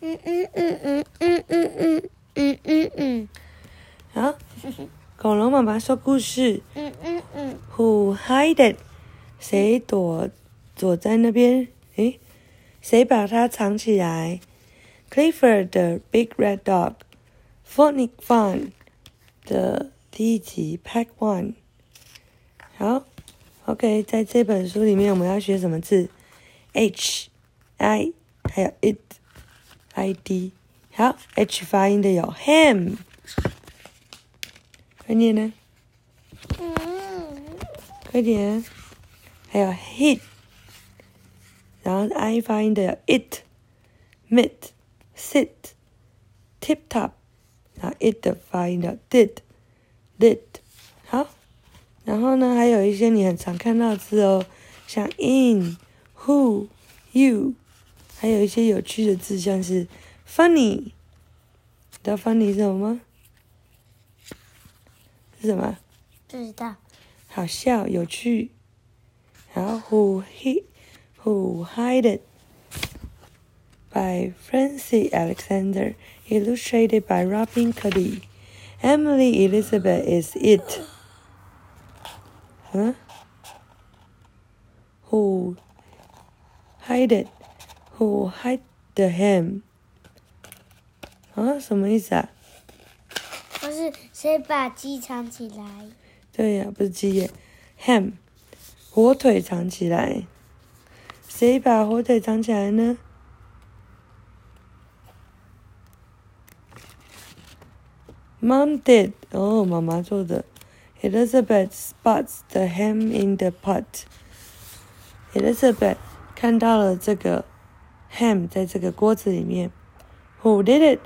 嗯嗯嗯嗯嗯嗯嗯嗯嗯嗯好，恐龙妈妈说故事。嗯嗯嗯 Who hid it？谁躲躲在那边？诶，谁把它藏起来？Clifford 的 Big Red Dog。Phonic Fun 的第一集 Pack One。好，OK，在这本书里面我们要学什么字？H、I，还有 it、I、D。好，H 发音的有 ham，快念呢，快点。还有 hit，然后 I 发音的有 it、mit、sit、tip top，然后 it 的发音的 did、did。好，然后呢，还有一些你很常看到的字哦，像 in、who、you，还有一些有趣的字，像是 funny。你知道 funny 是什么吗？是什么？不知道。好笑、有趣。然后 Who He Who Hide It by Francie Alexander, illustrated by Robin Cuddy. Emily Elizabeth is it. Huh? Who hide it? Who hide the ham? 啊，什么意思啊？不是谁把鸡藏起来？对呀、不是鸡耶，ham，火腿藏起来。谁把火腿藏起来呢？Mom did，哦，妈妈做的。Elizabeth spots the ham in the pot。Elizabeth 看到了这个 ham 在这个锅子里面。Who did it?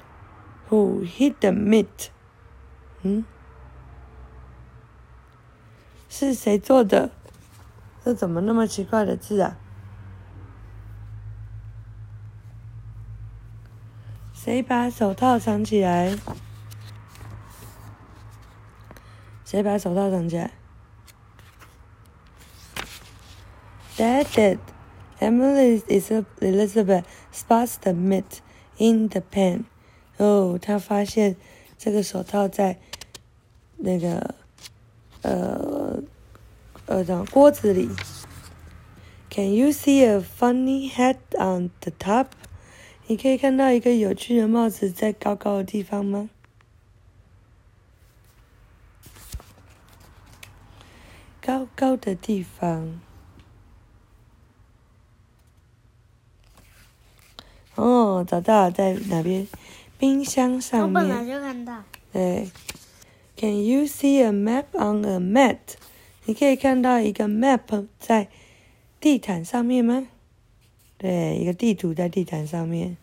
Who hid the meat? 嗯，是谁做的？这怎么那么奇怪的字啊？谁把手套藏起来？谁把手套藏起来？Dad did. Emily is Elizabeth spots the meat in the pan. 哦，他发现这个手套在那个呃呃的锅子里。Can you see a funny hat on the top？你可以看到一个有趣的帽子在高高的地方吗？高高的地方。 哦，找到了，在哪边？冰箱我上本来面。就看到。对。Can you see a map on a mat？你可以看到一个 map 在地毯上面吗？对，一个地图在地毯上面。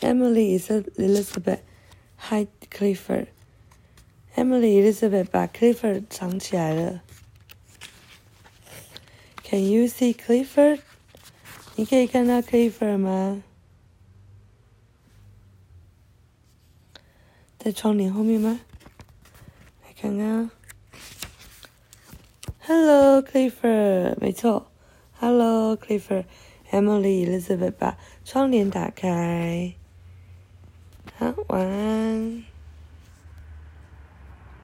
Emily is Elizabeth hide Clifford。Emily Elizabeth 把 Clifford 藏起来了。Can you see Clifford？你可以看到 Clifford 吗？在窗帘后面吗？来看看。Hello, Clifford，没错。Hello, Clifford。Emily Elizabeth 把窗帘打开。好，晚安。